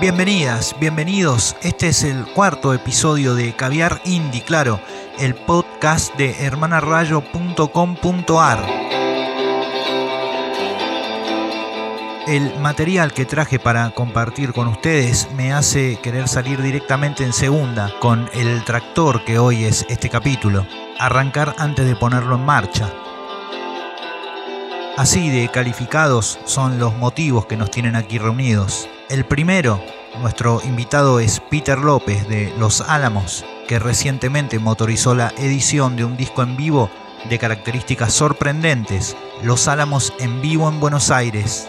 Bienvenidas, bienvenidos. Este es el cuarto episodio de Caviar Indie, claro, el podcast de hermanarayo.com.ar. El material que traje para compartir con ustedes me hace querer salir directamente en segunda con el tractor que hoy es este capítulo. Arrancar antes de ponerlo en marcha. Así de calificados son los motivos que nos tienen aquí reunidos. El primero, nuestro invitado es Peter López de Los Álamos, que recientemente motorizó la edición de un disco en vivo de características sorprendentes, Los Álamos en vivo en Buenos Aires.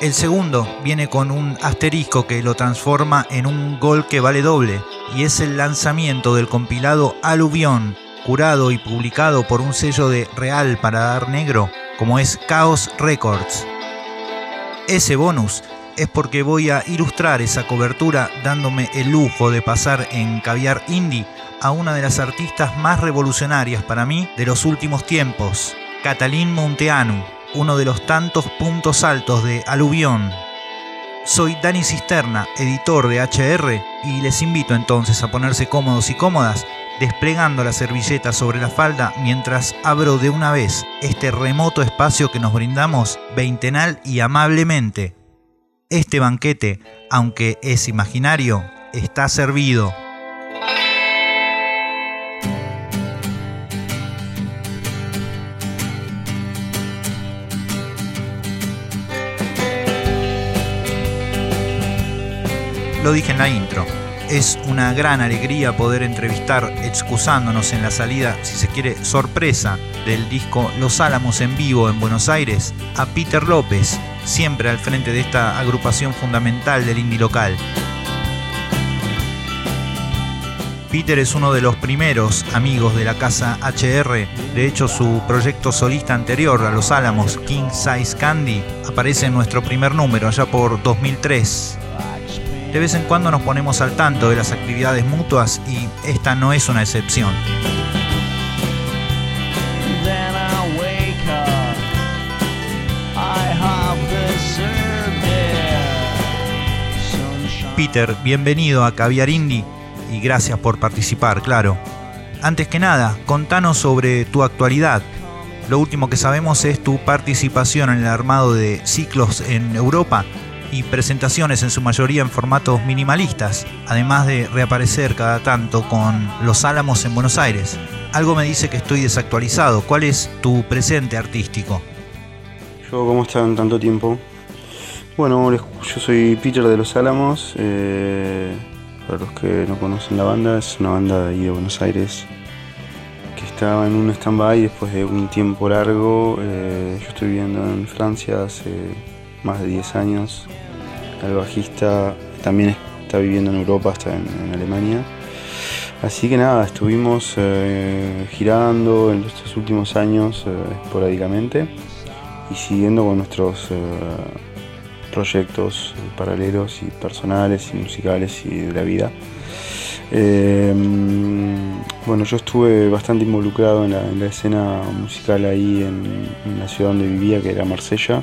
El segundo viene con un asterisco que lo transforma en un gol que vale doble, y es el lanzamiento del compilado Aluvión, curado y publicado por un sello de Real para Dar Negro, como es Chaos Records. Ese bonus es porque voy a ilustrar esa cobertura dándome el lujo de pasar en Caviar Indie a una de las artistas más revolucionarias para mí de los últimos tiempos, Catalín Monteanu, uno de los tantos puntos altos de Aluvión. Soy Dani Cisterna, editor de HR, y les invito entonces a ponerse cómodos y cómodas, desplegando la servilleta sobre la falda mientras abro de una vez este remoto espacio que nos brindamos veintenal y amablemente este banquete, aunque es imaginario, está servido. Lo dije en la intro. Es una gran alegría poder entrevistar, excusándonos en la salida, si se quiere, sorpresa del disco Los Álamos en vivo en Buenos Aires, a Peter López, siempre al frente de esta agrupación fundamental del indie local. Peter es uno de los primeros amigos de la casa HR, de hecho su proyecto solista anterior a Los Álamos, King Size Candy, aparece en nuestro primer número allá por 2003. De vez en cuando nos ponemos al tanto de las actividades mutuas y esta no es una excepción. Peter, bienvenido a Caviar Indie y gracias por participar, claro. Antes que nada, contanos sobre tu actualidad. Lo último que sabemos es tu participación en el armado de ciclos en Europa y presentaciones en su mayoría en formatos minimalistas, además de reaparecer cada tanto con Los Álamos en Buenos Aires. Algo me dice que estoy desactualizado. ¿Cuál es tu presente artístico? Yo, ¿cómo están tanto tiempo? Bueno, yo soy Peter de Los Álamos. Eh, para los que no conocen la banda, es una banda de ahí de Buenos Aires que estaba en un stand-by después de un tiempo largo. Eh, yo estoy viviendo en Francia hace más de 10 años. El bajista también está viviendo en Europa, está en, Alemania. Así que nada, estuvimos eh, girando en estos últimos años esporádicamente y siguiendo con nuestros proyectos paralelos y personales y musicales y de la vida. Em, bueno, yo estuve bastante involucrado en la, escena musical ahí en, la ciudad donde vivía, que era Marsella.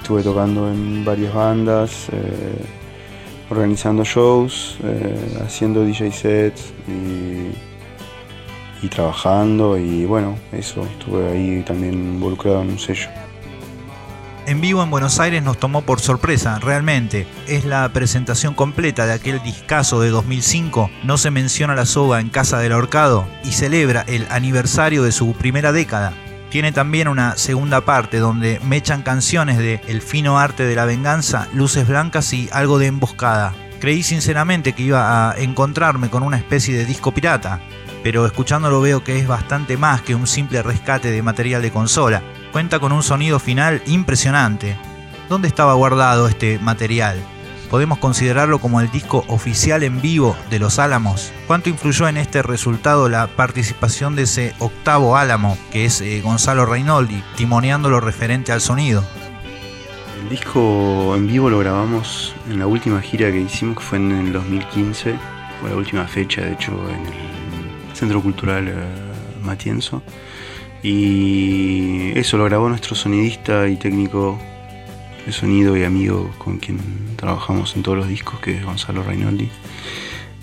Estuve tocando en varias bandas, eh, organizando shows, eh, haciendo DJ sets y trabajando y bueno, eso, estuve ahí también involucrado en un sello en vivo en Buenos Aires nos tomó por sorpresa, realmente. Es la presentación completa de aquel discazo de 2005, No se menciona la soga en Casa del Ahorcado, y celebra el aniversario de su primera década. Tiene también una segunda parte donde me echan canciones de El fino arte de la venganza, Luces blancas y algo de emboscada. Creí sinceramente que iba a encontrarme con una especie de disco pirata, pero escuchándolo veo que es bastante más que un simple rescate de material de consola. Cuenta con un sonido final impresionante. ¿Dónde estaba guardado este material? ¿Podemos considerarlo como el disco oficial en vivo de Los Álamos? ¿Cuánto influyó en este resultado la participación de ese octavo Álamo, que es eh, Gonzalo Reinoldi, timoneando lo referente al sonido? El disco en vivo lo grabamos en la última gira que hicimos, que fue en el 2015, fue la última fecha, de hecho, en el Centro Cultural eh, Matienzo. Y eso lo grabó nuestro sonidista y técnico sonido y amigo con quien trabajamos en todos los discos, que es Gonzalo Reinoldi.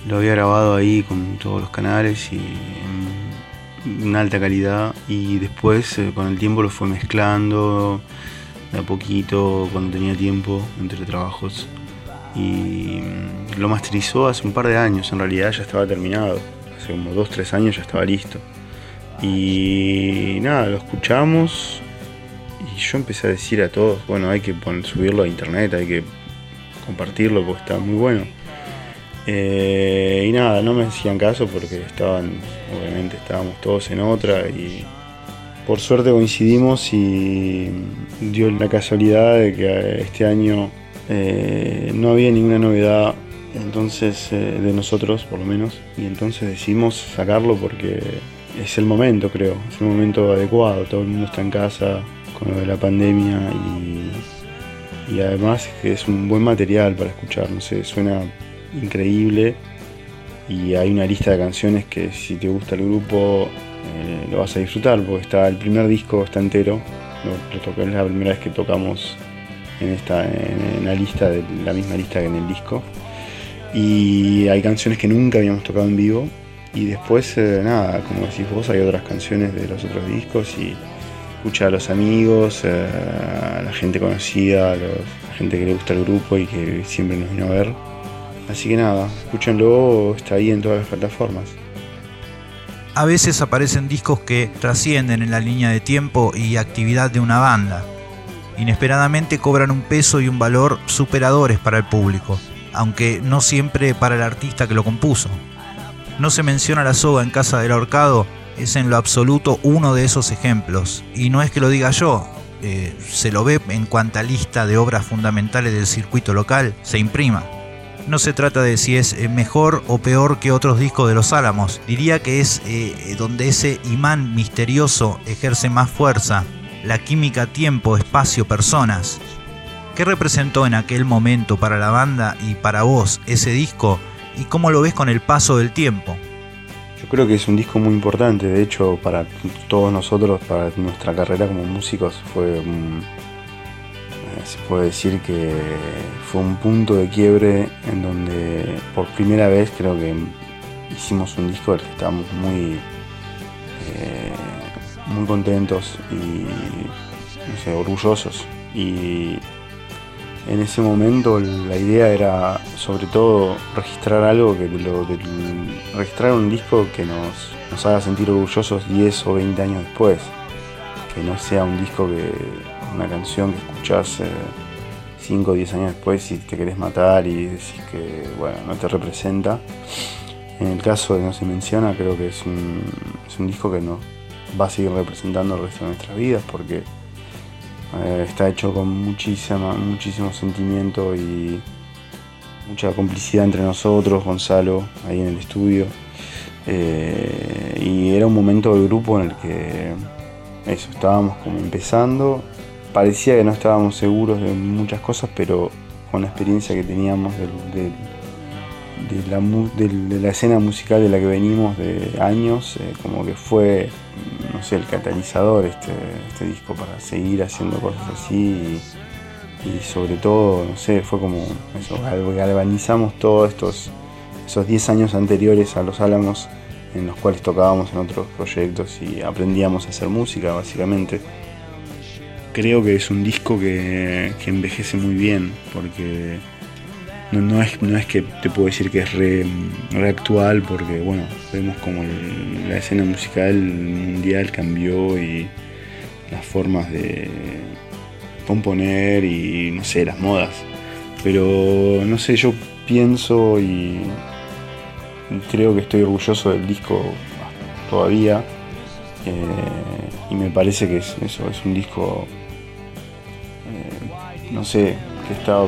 Lo había grabado ahí con todos los canales y en alta calidad y después eh, con el tiempo lo fue mezclando de a poquito cuando tenía tiempo entre trabajos y lo masterizó hace un par de años, en realidad ya estaba terminado, hace como 2-3 años ya estaba listo. Y nada, lo escuchamos y yo empecé a decir a todos, bueno, hay que subirlo a internet, hay que compartirlo porque está muy bueno. Eh, y nada, no me hacían caso porque estaban, obviamente estábamos todos en otra y por suerte coincidimos y dio la casualidad de que este año eh, no había ninguna novedad entonces eh, de nosotros por lo menos. Y entonces decidimos sacarlo porque es el momento creo, es el momento adecuado, todo el mundo está en casa con lo de la pandemia y, además que es un buen material para escuchar, no sé, suena increíble. Y hay una lista de canciones que si te gusta el grupo eh, lo vas a disfrutar porque está el primer disco está entero. Lo, es la primera vez que tocamos en esta en, la lista de la misma lista que en el disco y hay canciones que nunca habíamos tocado en vivo y después eh, nada como decís vos hay otras canciones de los otros discos y escucha a los amigos eh, a la gente conocida a, la gente que le gusta el grupo y que siempre nos vino a ver Así que nada, escúchenlo, está ahí en todas las plataformas. A veces aparecen discos que trascienden en la línea de tiempo y actividad de una banda. Inesperadamente cobran un peso y un valor superadores para el público, aunque no siempre para el artista que lo compuso. No se menciona la soga en Casa del Ahorcado, es en lo absoluto uno de esos ejemplos. Y no es que lo diga yo, eh, se lo ve en cuanta lista de obras fundamentales del circuito local se imprima. No se trata de si es eh, mejor o peor que otros discos de los Álamos. Diría que es eh, donde ese imán misterioso ejerce más fuerza. La química tiempo, espacio, personas. ¿Qué representó en aquel momento para la banda y para vos ese disco? ¿Y cómo lo ves con el paso del tiempo? Yo creo que es un disco muy importante, de hecho para todos nosotros, para nuestra carrera como músicos, fue un, se puede decir que fue un punto de quiebre en donde por primera vez creo que hicimos un disco del que estábamos muy, eh, muy contentos y orgullosos. Y en ese momento la idea era sobre todo registrar algo que registrar un disco que nos, nos haga sentir orgullosos 10 o 20 años después. Que no sea un disco que una canción que escuchás 5 o 10 años después y te querés matar y decís que bueno, no te representa. En el caso de No se menciona, creo que es un, es un disco que nos va a seguir representando el resto de nuestras vidas porque está hecho con muchísima, muchísimo sentimiento y mucha complicidad entre nosotros, Gonzalo, ahí en el estudio. Eh, y era un momento del grupo en el que eso, estábamos como empezando parecía que no estábamos seguros de muchas cosas, pero con la experiencia que teníamos de, la, escena musical de la que venimos de años, eh, como que fue, no sé, el catalizador este, este disco para seguir haciendo cosas así y, sobre todo, no sé, fue como eso, galvanizamos todos estos, esos 10 años anteriores a Los Álamos en los cuales tocábamos en otros proyectos y aprendíamos a hacer música básicamente. Creo que es un disco que, envejece muy bien, porque no, es, no es que te puedo decir que es re, actual, porque bueno, vemos como la escena musical mundial cambió y las formas de componer y no sé, las modas. Pero no sé, yo pienso y creo que estoy orgulloso del disco todavía. Eh, y me parece que es, eso es un disco no sé, que, está,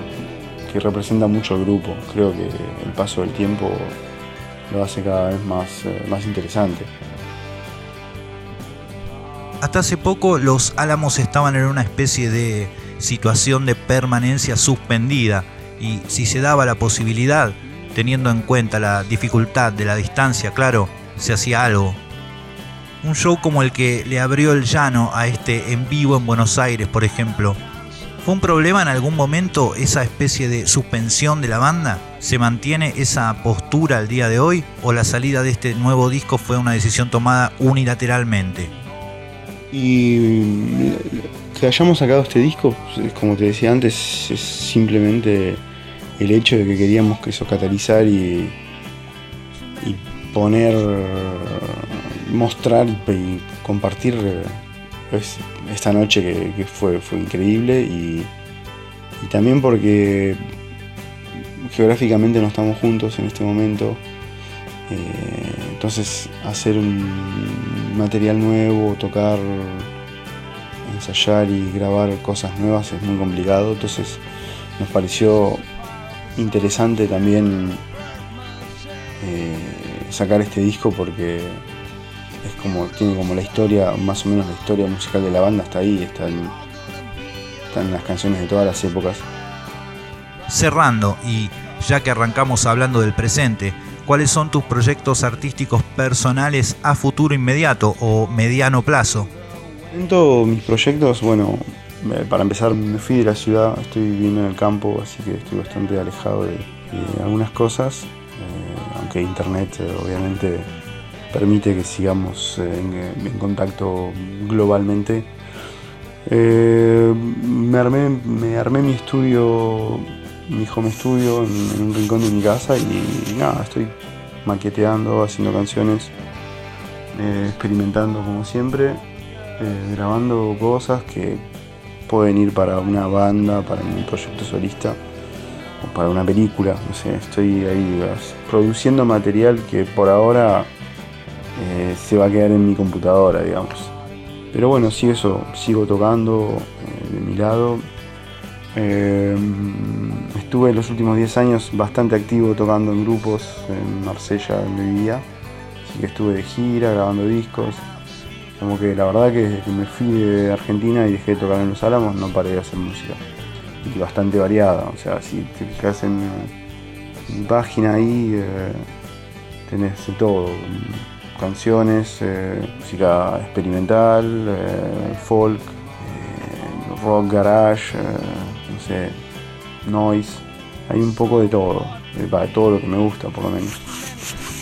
que representa mucho al grupo. Creo que el paso del tiempo lo hace cada vez más, eh, más interesante. Hasta hace poco los Álamos estaban en una especie de situación de permanencia suspendida y si se daba la posibilidad, teniendo en cuenta la dificultad de la distancia, claro, se hacía algo. Un show como el que le abrió el llano a este en vivo en Buenos Aires, por ejemplo, ¿Fue un problema en algún momento esa especie de suspensión de la banda? ¿Se mantiene esa postura al día de hoy? ¿O la salida de este nuevo disco fue una decisión tomada unilateralmente? Y que hayamos sacado este disco, como te decía antes, es simplemente el hecho de que queríamos que eso catalizar y, poner, mostrar y compartir pues, esta noche que, fue, fue increíble y, también porque geográficamente no estamos juntos en este momento. Eh, entonces hacer un material nuevo, tocar, ensayar y grabar cosas nuevas es muy complicado. Entonces nos pareció interesante también eh, sacar este disco porque como, tiene como la historia, más o menos la historia musical de la banda está ahí, están, están las canciones de todas las épocas. Cerrando, y ya que arrancamos hablando del presente, ¿cuáles son tus proyectos artísticos personales a futuro inmediato o mediano plazo? Mis proyectos, bueno, para empezar me fui de la ciudad, estoy viviendo en el campo, así que estoy bastante alejado de, algunas cosas, eh, aunque internet eh, obviamente permite que sigamos eh, en, contacto globalmente. Eh, me, armé, me armé mi estudio, mi home estudio en, un rincón de mi casa y, nada, estoy maqueteando, haciendo canciones, eh, experimentando como siempre, grabando cosas que pueden ir para una banda, para un proyecto solista o para una película, no sé, estoy ahí produciendo material que por ahora eh, se va a quedar en mi computadora, digamos. Pero bueno, sí, eso, sigo tocando eh, de mi lado. Eh, estuve los últimos 10 años bastante activo tocando en grupos en Marsella, donde vivía. Así que estuve de gira, grabando discos. Como que la verdad que desde que me fui de Argentina y dejé de tocar en Los Álamos no paré de hacer música. Y bastante variada. O sea, si te fijas en mi página ahí, tenés de todo canciones, eh, música experimental, eh, folk, eh, rock garage, no sé, noise. Hay un poco de todo, de todo lo que me gusta por lo menos.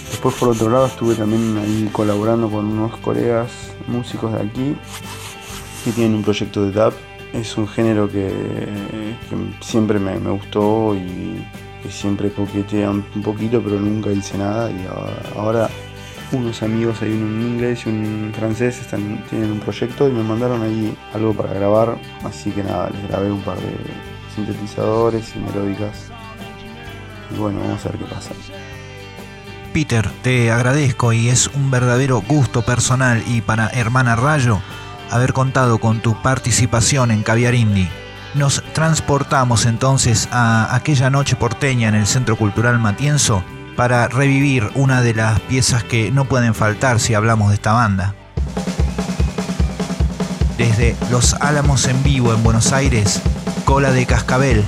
Después por otro lado estuve también ahí colaborando con unos colegas músicos de aquí que tienen un proyecto de dub. Es un género que, siempre me, me, gustó y que siempre coquetea un poquito pero nunca hice nada y ahora unos amigos, hay uno en inglés y un francés, están, tienen un proyecto y me mandaron ahí algo para grabar, así que nada, les grabé un par de sintetizadores y melódicas. Y bueno, vamos a ver qué pasa. Peter, te agradezco y es un verdadero gusto personal y para Hermana Rayo haber contado con tu participación en Caviar Indie. Nos transportamos entonces a aquella noche porteña en el Centro Cultural Matienzo para revivir una de las piezas que no pueden faltar si hablamos de esta banda. Desde Los Álamos en vivo en Buenos Aires, Cola de Cascabel,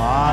Bye.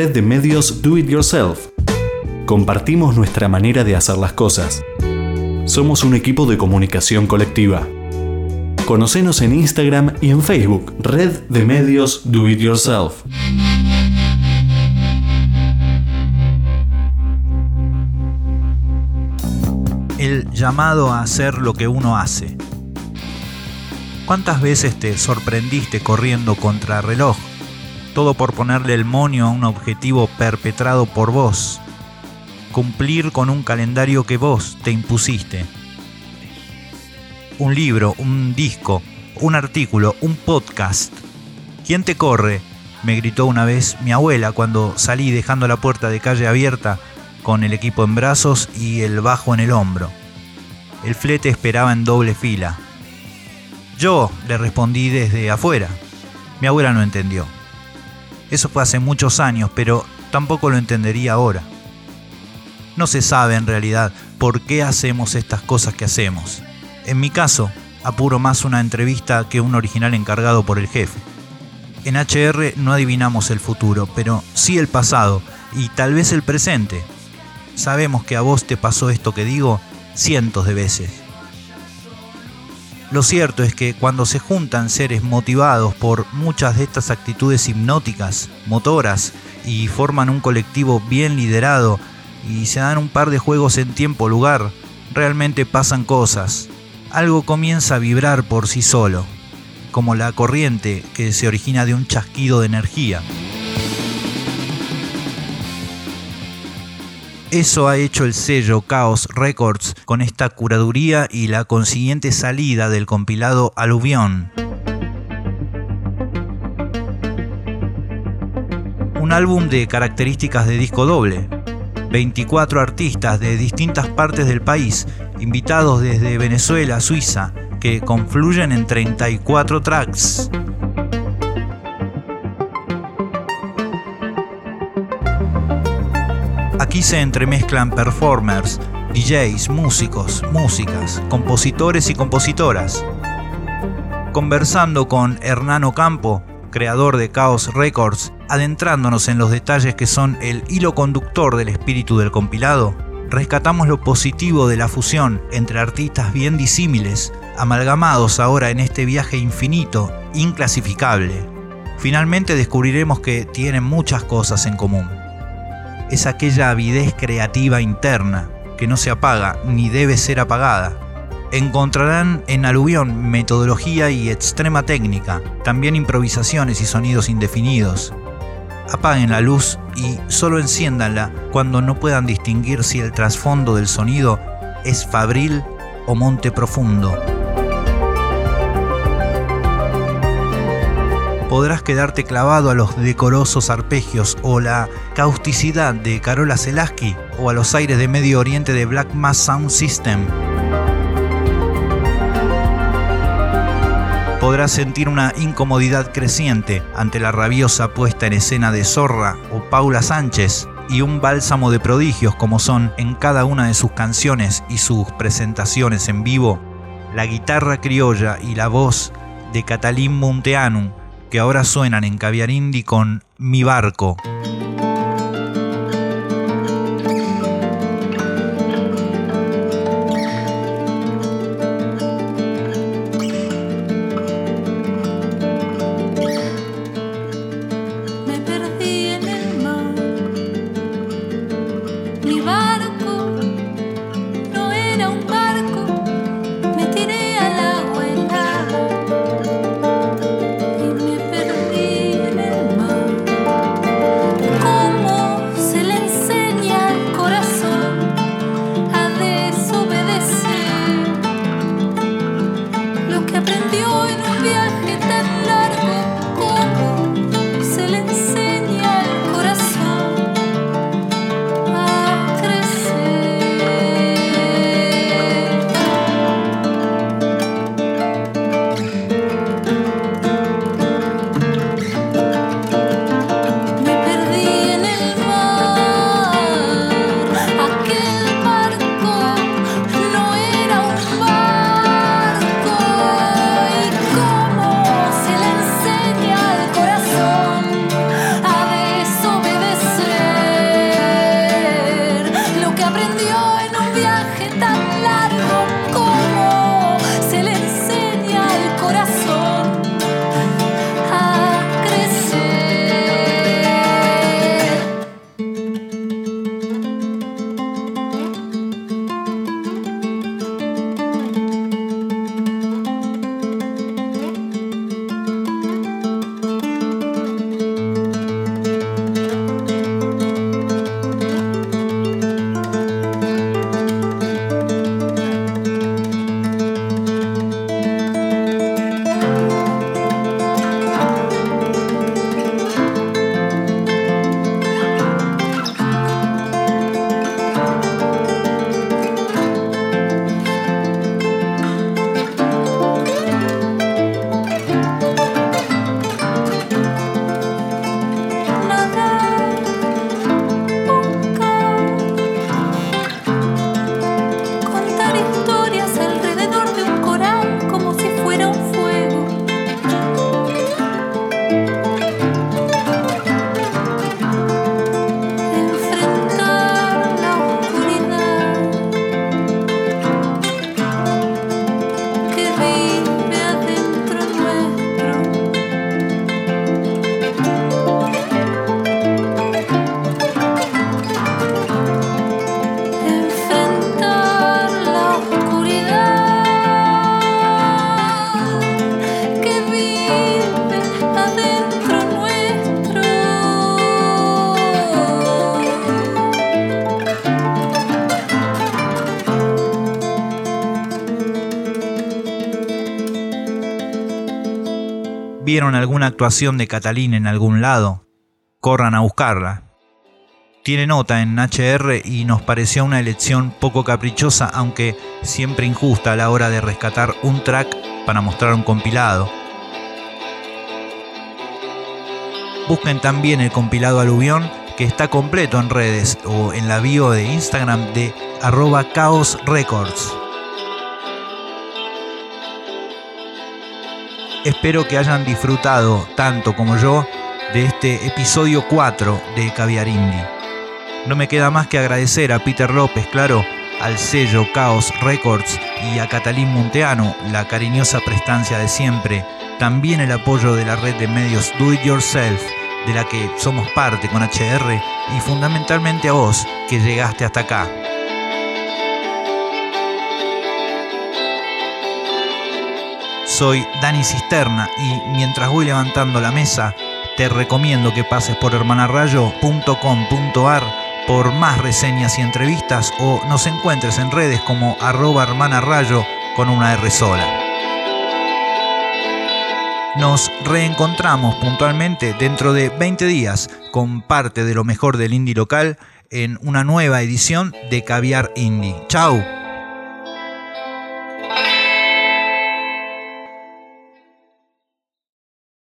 Red de medios Do It Yourself. Compartimos nuestra manera de hacer las cosas. Somos un equipo de comunicación colectiva. Conocenos en Instagram y en Facebook, Red de Medios Do It Yourself. El llamado a hacer lo que uno hace. ¿Cuántas veces te sorprendiste corriendo contra reloj? Todo por ponerle el monio a un objetivo perpetrado por vos. Cumplir con un calendario que vos te impusiste un libro, un disco, un artículo, un podcast. ¿Quién te corre? me gritó una vez mi abuela cuando salí dejando la puerta de calle abierta con el equipo en brazos y el bajo en el hombro. El flete esperaba en doble fila. Yo le respondí desde afuera. Mi abuela no entendió. Eso fue hace muchos años, pero tampoco lo entendería ahora. No se sabe en realidad por qué hacemos estas cosas que hacemos. En mi caso, apuro más una entrevista que un original encargado por el jefe. En HR no adivinamos el futuro, pero sí el pasado y tal vez el presente. Sabemos que a vos te pasó esto que digo cientos de veces. Lo cierto es que cuando se juntan seres motivados por muchas de estas actitudes hipnóticas, motoras, y forman un colectivo bien liderado y se dan un par de juegos en tiempo-lugar, realmente pasan cosas, algo comienza a vibrar por sí solo, como la corriente que se origina de un chasquido de energía. Eso ha hecho el sello Chaos Records con esta curaduría y la consiguiente salida del compilado Aluvión. Un álbum de características de disco doble, 24 artistas de distintas partes del país, invitados desde Venezuela Suiza, que confluyen en 34 tracks. Aquí se entremezclan performers, DJs, músicos, músicas, compositores y compositoras. Conversando con Hernán Campo, creador de Chaos Records, adentrándonos en los detalles que son el hilo conductor del espíritu del compilado, rescatamos lo positivo de la fusión entre artistas bien disímiles, amalgamados ahora en este viaje infinito, inclasificable. Finalmente descubriremos que tienen muchas cosas en común. Es aquella avidez creativa interna que no se apaga ni debe ser apagada. Encontrarán en Aluvión metodología y extrema técnica, también improvisaciones y sonidos indefinidos, apaguen la luz y solo enciéndanla cuando no puedan distinguir si el trasfondo del sonido es Fabril o Monte Profundo. Podrás quedarte clavado a los decorosos arpegios o la causticidad de Carola Selaski o a los aires de Medio Oriente de Black Mass Sound System. podrás sentir una incomodidad creciente ante la rabiosa puesta en escena de Zorra o Paula Sánchez y un bálsamo de prodigios como son en cada una de sus canciones y sus presentaciones en vivo, la guitarra criolla y la voz de Catalín Munteanu, que ahora suenan en Caviar Indie con Mi Barco. Vieron alguna actuación de Catalín en algún lado, corran a buscarla. Tiene nota en HR y nos pareció una elección poco caprichosa, aunque siempre injusta a la hora de rescatar un track para mostrar un compilado. Busquen también el compilado aluvión que está completo en redes o en la bio de Instagram de arroba Chaos Records. Espero que hayan disfrutado tanto como yo de este episodio 4 de Caviar Indie. No me queda más que agradecer a Peter López, claro, al sello Chaos Records y a Catalín Monteano la cariñosa prestancia de siempre, también el apoyo de la red de medios Do It Yourself, de la que somos parte con HR, y fundamentalmente a vos que llegaste hasta acá. Soy Dani Cisterna y mientras voy levantando la mesa, te recomiendo que pases por hermanarrayo.com.ar por más reseñas y entrevistas o nos encuentres en redes como arroba hermanarrayo con una R sola. Nos reencontramos puntualmente dentro de 20 días con parte de lo mejor del indie local en una nueva edición de Caviar Indie. ¡Chao!